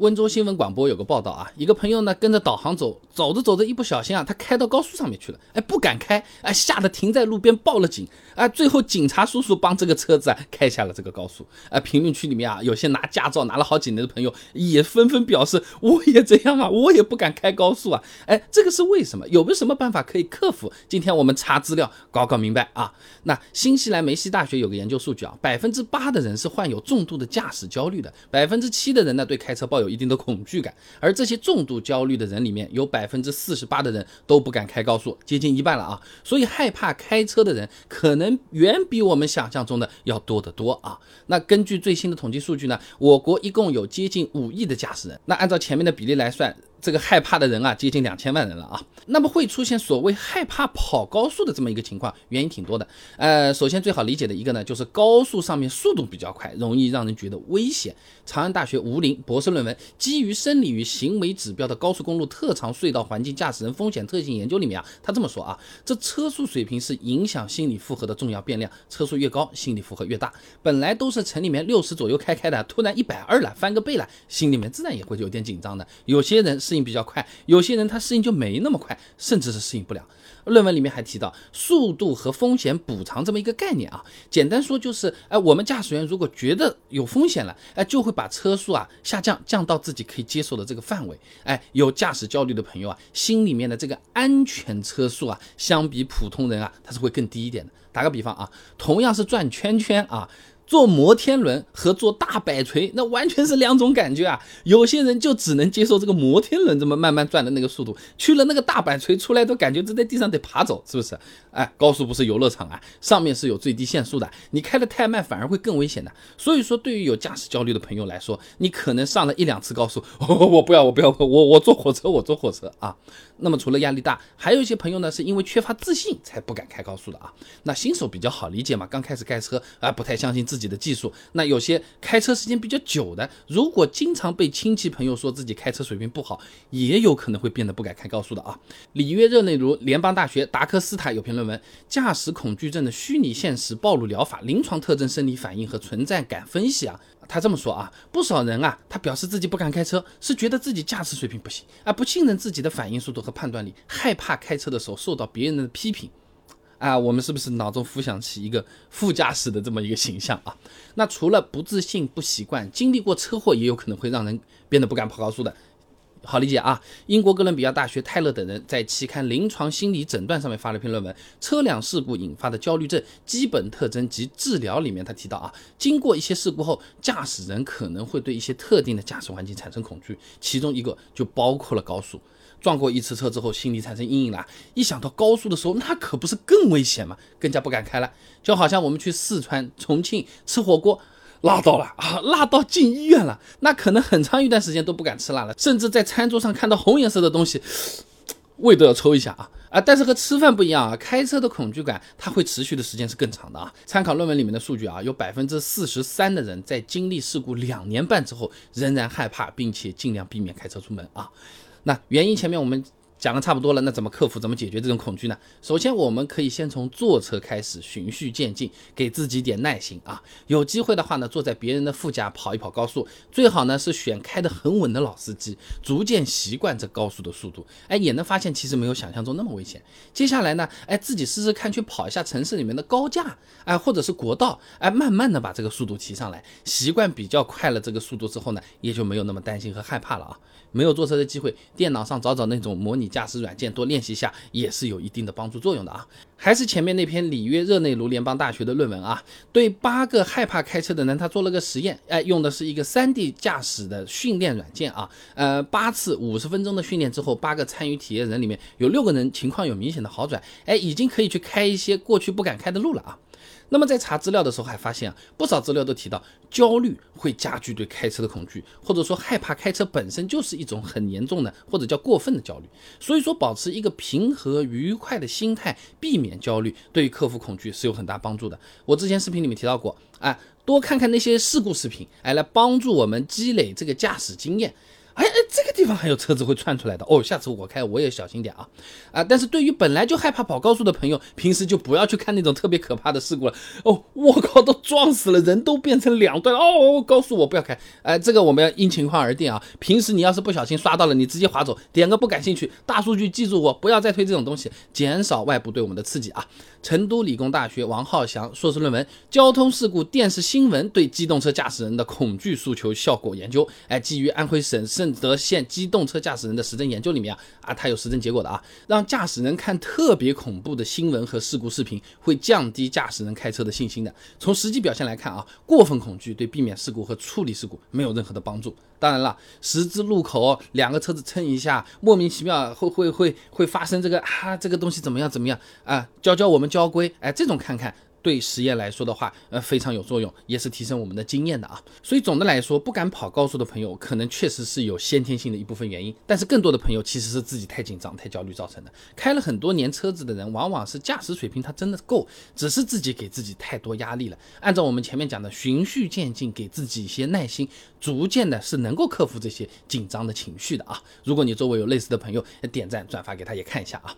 温州新闻广播有个报道啊，一个朋友呢跟着导航走，走着走着一不小心啊，他开到高速上面去了，哎，不敢开，哎，吓得停在路边报了警，啊，最后警察叔叔帮这个车子啊开下了这个高速，啊，评论区里面啊，有些拿驾照拿了好几年的朋友也纷纷表示，我也这样啊，我也不敢开高速啊，哎，这个是为什么？有没有什么办法可以克服？今天我们查资料搞搞明白啊。那新西兰梅西大学有个研究数据啊，百分之八的人是患有重度的驾驶焦虑的，百分之七的人呢对开车抱有。一定的恐惧感，而这些重度焦虑的人里面有百分之四十八的人都不敢开高速，接近一半了啊！所以害怕开车的人可能远比我们想象中的要多得多啊！那根据最新的统计数据呢，我国一共有接近五亿的驾驶人，那按照前面的比例来算。这个害怕的人啊，接近两千万人了啊。那么会出现所谓害怕跑高速的这么一个情况，原因挺多的。呃，首先最好理解的一个呢，就是高速上面速度比较快，容易让人觉得危险。长安大学吴林博士论文《基于生理与行为指标的高速公路特长隧道环境驾驶人风险特性研究》里面啊，他这么说啊，这车速水平是影响心理负荷的重要变量，车速越高，心理负荷越大。本来都是城里面六十左右开开的，突然一百二了，翻个倍了，心里面自然也会有点紧张的。有些人是。适应比较快，有些人他适应就没那么快，甚至是适应不了。论文里面还提到速度和风险补偿这么一个概念啊，简单说就是，哎，我们驾驶员如果觉得有风险了，哎，就会把车速啊下降，降到自己可以接受的这个范围。哎，有驾驶焦虑的朋友啊，心里面的这个安全车速啊，相比普通人啊，它是会更低一点的。打个比方啊，同样是转圈圈啊。坐摩天轮和坐大摆锤，那完全是两种感觉啊！有些人就只能接受这个摩天轮这么慢慢转的那个速度，去了那个大摆锤出来都感觉这在地上得爬走，是不是？哎，高速不是游乐场啊，上面是有最低限速的，你开的太慢反而会更危险的。所以说，对于有驾驶焦虑的朋友来说，你可能上了一两次高速，我不要，我不要，我我坐火车，我坐火车啊。那么除了压力大，还有一些朋友呢，是因为缺乏自信才不敢开高速的啊。那新手比较好理解嘛，刚开始开车啊，不太相信自己。自己的技术，那有些开车时间比较久的，如果经常被亲戚朋友说自己开车水平不好，也有可能会变得不敢开高速的啊。里约热内卢联邦大学达克斯塔有篇论文《驾驶恐惧症的虚拟现实暴露疗法：临床特征、生理反应和存在感分析》啊，他这么说啊，不少人啊，他表示自己不敢开车，是觉得自己驾驶水平不行啊，不信任自己的反应速度和判断力，害怕开车的时候受到别人的批评。啊，我们是不是脑中浮想起一个副驾驶的这么一个形象啊？那除了不自信、不习惯，经历过车祸也有可能会让人变得不敢跑高速的。好理解啊！英国哥伦比亚大学泰勒等人在期刊《临床心理诊断》上面发了一篇论文，《车辆事故引发的焦虑症基本特征及治疗》里面，他提到啊，经过一些事故后，驾驶人可能会对一些特定的驾驶环境产生恐惧，其中一个就包括了高速。撞过一次车之后，心里产生阴影了。一想到高速的时候，那可不是更危险吗？更加不敢开了。就好像我们去四川、重庆吃火锅，辣到了啊，辣到进医院了。那可能很长一段时间都不敢吃辣了，甚至在餐桌上看到红颜色的东西，胃都要抽一下啊啊！但是和吃饭不一样啊，开车的恐惧感它会持续的时间是更长的啊。参考论文里面的数据啊，有百分之四十三的人在经历事故两年半之后，仍然害怕，并且尽量避免开车出门啊。那原因前面我们讲的差不多了，那怎么克服、怎么解决这种恐惧呢？首先，我们可以先从坐车开始，循序渐进，给自己点耐心啊。有机会的话呢，坐在别人的副驾跑一跑高速，最好呢是选开得很稳的老司机，逐渐习惯这高速的速度，哎，也能发现其实没有想象中那么危险。接下来呢，哎，自己试试看去跑一下城市里面的高架，哎，或者是国道，哎，慢慢的把这个速度提上来，习惯比较快了这个速度之后呢，也就没有那么担心和害怕了啊。没有坐车的机会，电脑上找找那种模拟驾驶软件，多练习一下也是有一定的帮助作用的啊。还是前面那篇里约热内卢联邦大学的论文啊，对八个害怕开车的人，他做了个实验，哎，用的是一个 3D 驾驶的训练软件啊，呃，八次五十分钟的训练之后，八个参与体验人里面有六个人情况有明显的好转，哎，已经可以去开一些过去不敢开的路了啊。那么在查资料的时候，还发现啊，不少资料都提到焦虑会加剧对开车的恐惧，或者说害怕开车本身就是一种很严重的或者叫过分的焦虑。所以说，保持一个平和愉快的心态，避免焦虑，对于克服恐惧是有很大帮助的。我之前视频里面提到过，哎，多看看那些事故视频，哎，来帮助我们积累这个驾驶经验。哎哎，这个地方还有车子会窜出来的哦，下次我开我也小心点啊啊！但是对于本来就害怕跑高速的朋友，平时就不要去看那种特别可怕的事故了哦。我靠，都撞死了，人都变成两段哦。高速我不要开，哎，这个我们要因情况而定啊。平时你要是不小心刷到了，你直接划走，点个不感兴趣。大数据记住我，不要再推这种东西，减少外部对我们的刺激啊。成都理工大学王浩翔硕士论文《交通事故电视新闻对机动车驾驶人的恐惧诉求效果研究》，哎，基于安徽省顺德现机动车驾驶人的实证研究里面啊，啊，它有实证结果的啊，让驾驶人看特别恐怖的新闻和事故视频，会降低驾驶人开车的信心的。从实际表现来看啊，过分恐惧对避免事故和处理事故没有任何的帮助。当然了，十字路口两个车子蹭一下，莫名其妙会会会会发生这个啊，这个东西怎么样怎么样啊？教教我们交规，哎，这种看看。对实验来说的话，呃，非常有作用，也是提升我们的经验的啊。所以总的来说，不敢跑高速的朋友，可能确实是有先天性的一部分原因，但是更多的朋友其实是自己太紧张、太焦虑造成的。开了很多年车子的人，往往是驾驶水平他真的够，只是自己给自己太多压力了。按照我们前面讲的，循序渐进，给自己一些耐心，逐渐的是能够克服这些紧张的情绪的啊。如果你周围有类似的朋友，点赞转发给他也看一下啊。